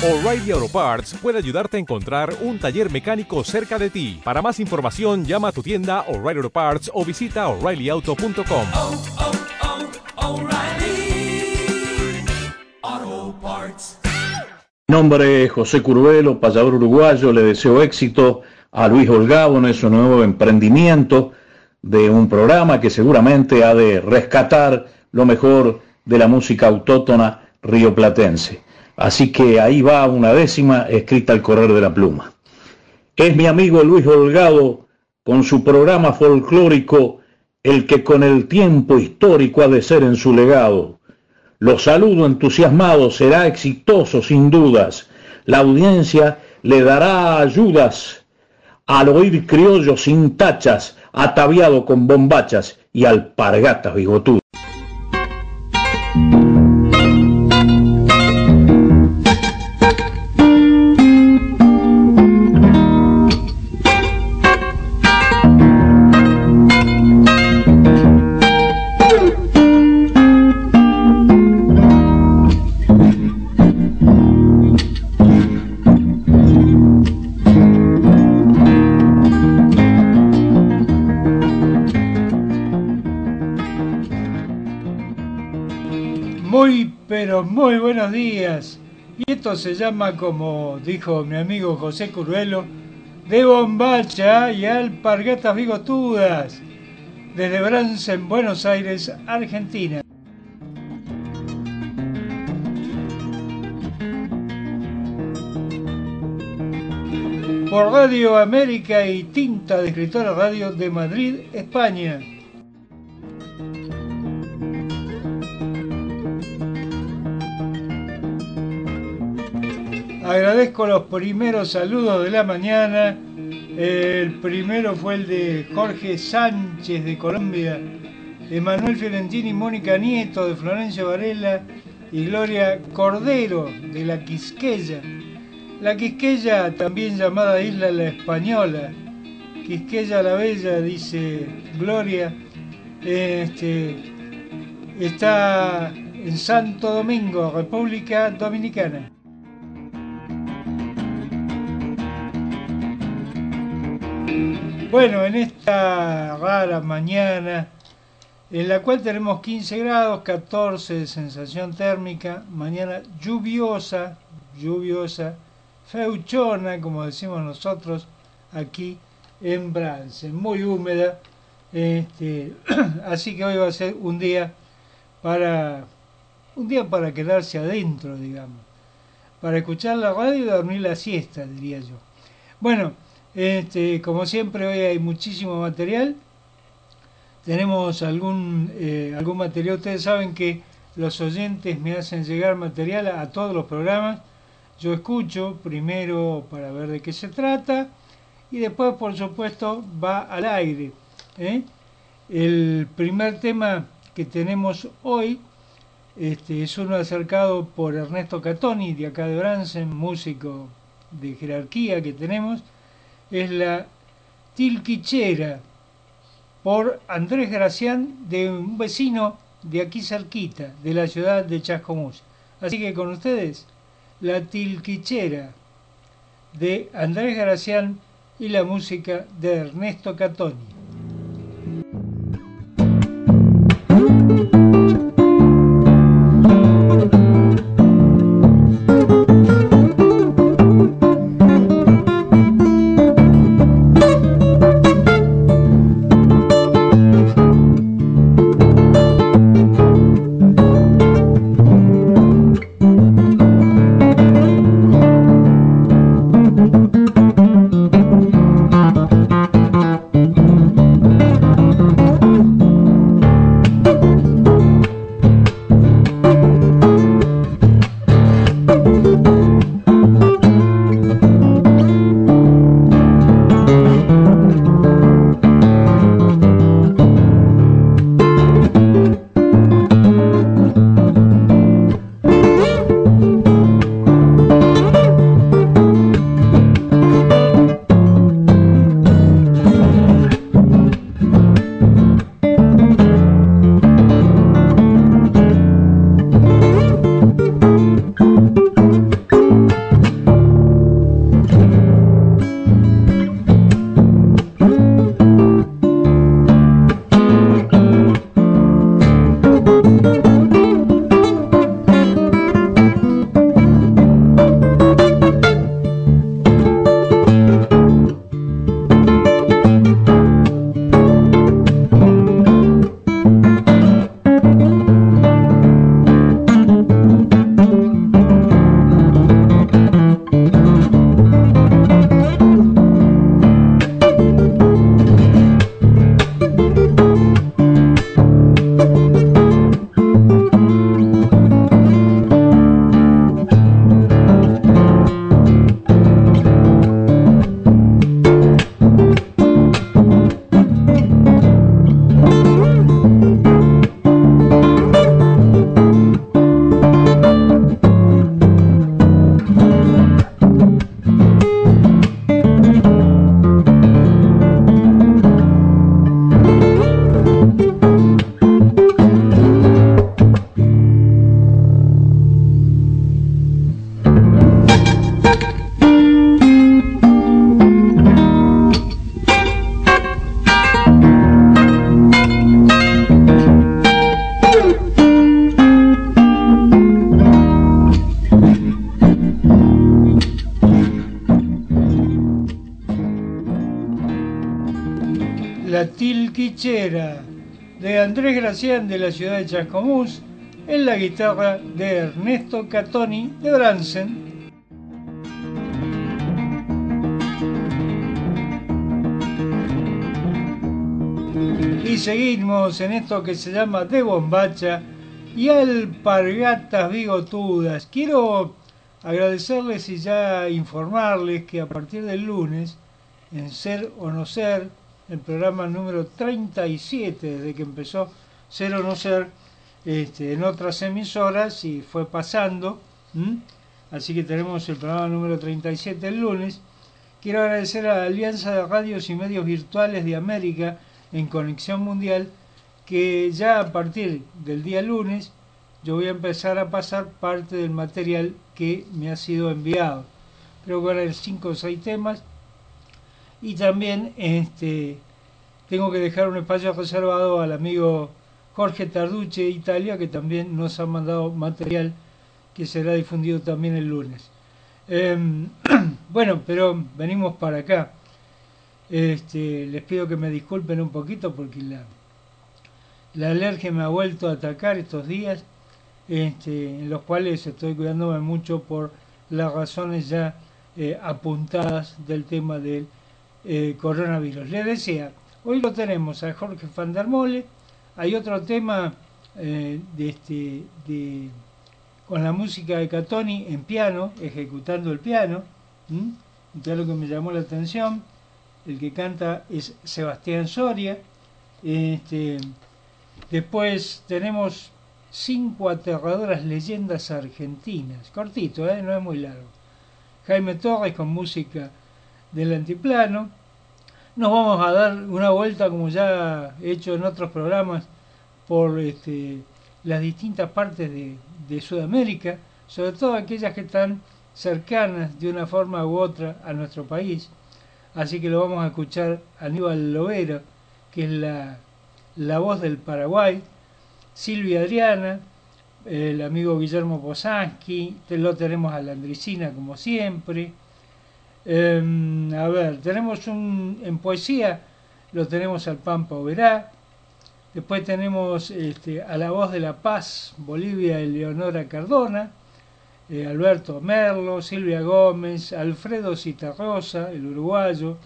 O'Reilly Auto Parts puede ayudarte a encontrar un taller mecánico cerca de ti. Para más información, llama a tu tienda O'Reilly Auto Parts o visita oreillyauto.com. oh, oh, Parts. Nombre es José Curvelo, payador uruguayo. Le deseo éxito a Luis Holgado en su nuevo emprendimiento de un programa que seguramente ha de rescatar lo mejor de la música autóctona rioplatense. Así que ahí va una décima escrita al correr de la pluma. Es mi amigo Luis Holgado con su programa folclórico el que con el tiempo histórico ha de ser en su legado. Lo saludo entusiasmado, será exitoso sin dudas. La audiencia le dará ayudas al oír criollo sin tachas, ataviado con bombachas y alpargatas bigotudas. Muy buenos días. Y esto se llama, como dijo mi amigo José Curvelo, de bombacha y alpargatas bigotudas. Desde Brance, en Buenos Aires, Argentina. Por Radio América y Tinta de Escritora Radio de Madrid, España. Agradezco los primeros saludos de la mañana. El primero fue el de Jorge Sánchez de Colombia, Emanuel Fiorentini, Mónica Nieto de Florencia Varela y Gloria Cordero de la Quisqueya. La Quisqueya, también llamada Isla La Española. Quisqueya la Bella, dice Gloria. Este, está en Santo Domingo, República Dominicana. Bueno, en esta rara mañana, en la cual tenemos 15 grados, 14 de sensación térmica, mañana lluviosa, lluviosa, feuchona, como decimos nosotros aquí en Brance, muy húmeda. Este, así que hoy va a ser un día para un día para quedarse adentro, digamos, para escuchar la radio y dormir la siesta, diría yo. Bueno, este, como siempre, hoy hay muchísimo material. Tenemos algún, eh, algún material. Ustedes saben que los oyentes me hacen llegar material a, todos los programas. Yo escucho primero para ver de qué se trata y después, por supuesto, va al aire. ¿eh? El primer tema que tenemos hoy este, es uno acercado por Ernesto Catoni, de acá de Bransen, músico de jerarquía que tenemos es la Tilquichera por Andrés Gracián de un vecino de aquí cerquita, de la ciudad de Chascomús. Así que con ustedes, la Tilquichera de Andrés Gracián y la música de Ernesto Catoni. De Andrés Gracián de la ciudad de Chascomús en la guitarra de Ernesto Catoni de Bransen. Y seguimos en esto que se llama De Bombacha y Alpargatas Bigotudas. Quiero agradecerles y ya informarles que a partir del lunes, en Ser o No Ser, el programa número 37 desde que empezó Ser o No Ser este, en otras emisoras y fue pasando. Así que tenemos el programa número 37 el lunes. Quiero agradecer a la Alianza de Radios y Medios Virtuales de América en Conexión Mundial que ya a partir del día lunes yo voy a empezar a pasar parte del material que me ha sido enviado. Creo que van a haber 5 o 6 temas y también este, tengo que dejar un espacio reservado al amigo Jorge Tarduche Italia, que también nos ha mandado material que será difundido también el lunes. Em, bueno, pero venimos para acá. Este, les pido que me disculpen un poquito porque la, la alergia me ha vuelto a atacar estos días, este, en los cuales estoy cuidándome mucho por las razones ya eh, apuntadas del tema del eh, coronavirus. Les decía, hoy lo tenemos a Jorge Van der Mole, hay otro tema eh, de este, de, con la música de Catoni en piano, ejecutando el piano, lo que me llamó la atención, el que canta es Sebastián Soria, este, después tenemos cinco aterradoras leyendas argentinas, cortito, ¿eh? no es muy largo. Jaime Torres con música del antiplano. Nos vamos a dar una vuelta, como ya he hecho en otros programas, por este, las distintas partes de, Sudamérica, sobre todo aquellas que están cercanas de una forma u otra a nuestro país. Así que lo vamos a escuchar a Aníbal Lovera, que es la, la voz del Paraguay, Silvia Adriana, el amigo Guillermo Posansky, lo tenemos a la Andricina como siempre, Em, a ver, tenemos un, en poesía, lo tenemos al Pampa Oberá, después tenemos este, a la voz de la paz, Bolivia, Eleonora Cardona, eh, Alberto Merlo, Silvia Gómez, Alfredo Citarrosa, el uruguayo,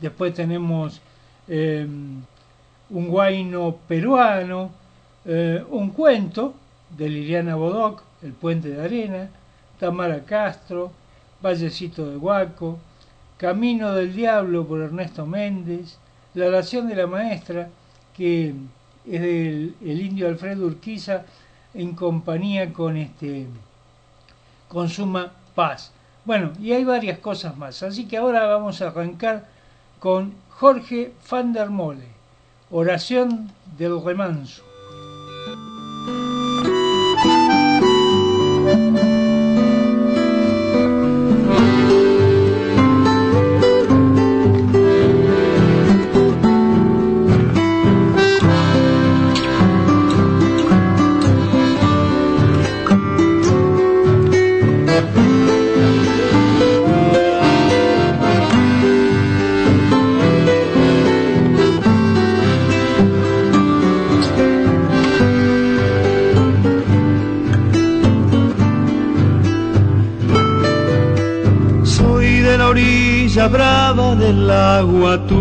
después tenemos em, un guaino peruano, eh, un cuento de Liliana Bodoc, El puente de arena, Tamara Castro, Vallecito de Huaco, Camino del Diablo por Ernesto Méndez, La oración de la maestra, que es del el indio Alfredo Urquiza en compañía con este con Suma Paz. Bueno, y hay varias cosas más, así que ahora vamos a arrancar con Jorge van der Mole, Oración del Remanso.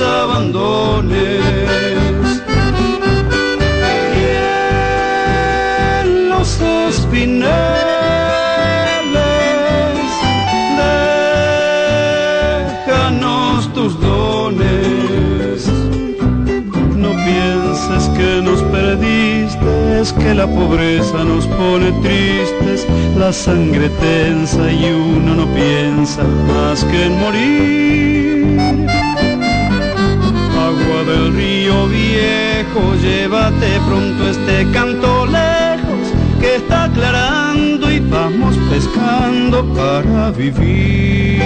abandones. Y en los espineles, déjanos tus dones. No pienses que nos perdiste, que la pobreza nos pone tristes, la sangre tensa y uno no piensa más que en morir. Del río viejo, llévate pronto este canto lejos que está aclarando y vamos pescando para vivir.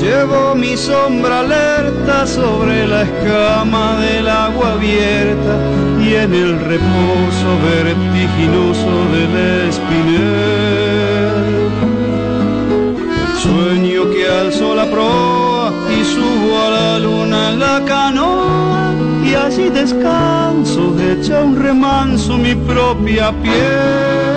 Llevo mi sombra alerta sobre la escama del agua abierta y en el reposo vertiginoso del espinel. Alzo la proa y subo a la luna en la canoa y allí descanso, echa un remanso mi propia piel.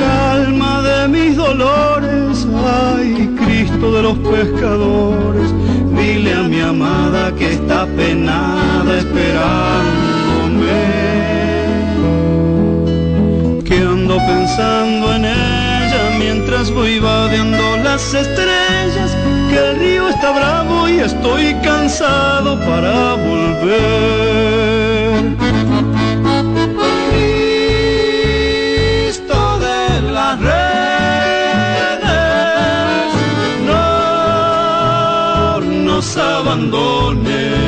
Calma de mis dolores, ay Cristo de los pescadores, dile a mi amada que está penada esperándome que ando pensando en ella voy vadeando las estrellas, que el río está bravo y estoy cansado para volver. Cristo de las redes, no nos abandones.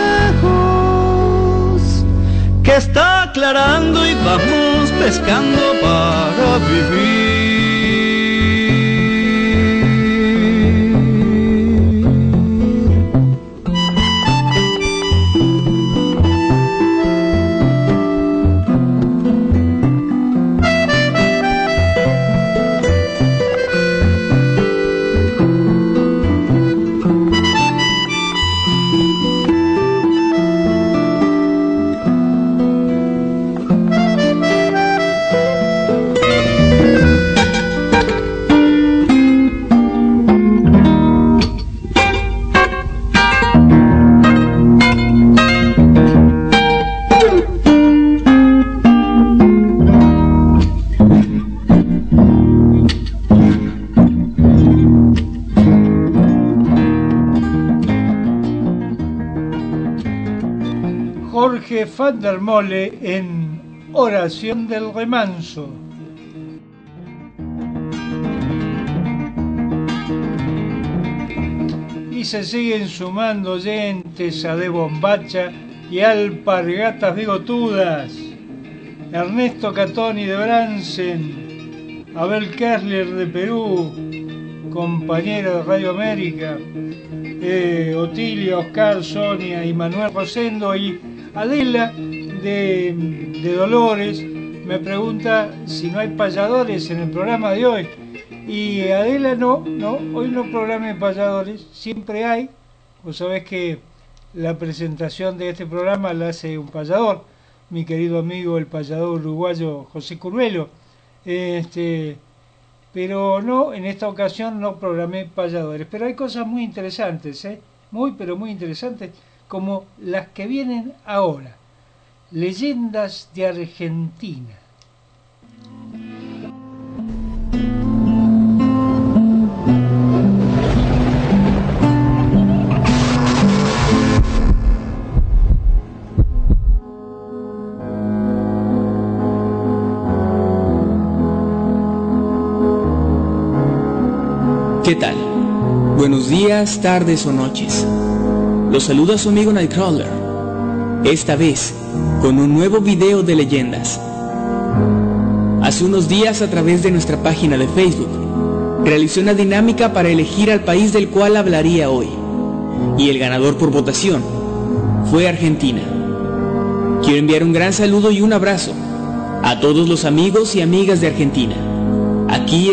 está aclarando y vamos pescando para vivir. Van der Mole en Oración del Remanso. Y se siguen sumando oyentes a De Bombacha y Alpargatas Bigotudas. Ernesto Catoni de Bransen, Abel Kerler de Perú, compañero de Radio América, eh, Otilia, Oscar, Sonia y Manuel Rosendo y Adela de, Dolores me pregunta si no hay payadores en el programa de hoy. Y Adela no, no, hoy no programa payadores, siempre hay. Vos sabés que la presentación de este programa la hace un payador, mi querido amigo el payador uruguayo José Curvelo. Este, pero no, en esta ocasión no programé payadores. Pero hay cosas muy interesantes, ¿eh? muy pero muy interesantes, como las que vienen ahora. Leyendas de Argentina. ¿Qué tal? Buenos días, tardes o noches. Los saluda su amigo Nightcrawler. Esta vez con un nuevo video de leyendas. Hace unos días a través de nuestra página de Facebook realicé una dinámica para elegir al país del cual hablaría hoy. Y el ganador por votación fue Argentina. Quiero enviar un gran saludo y un abrazo a todos los amigos y amigas de Argentina. Aquí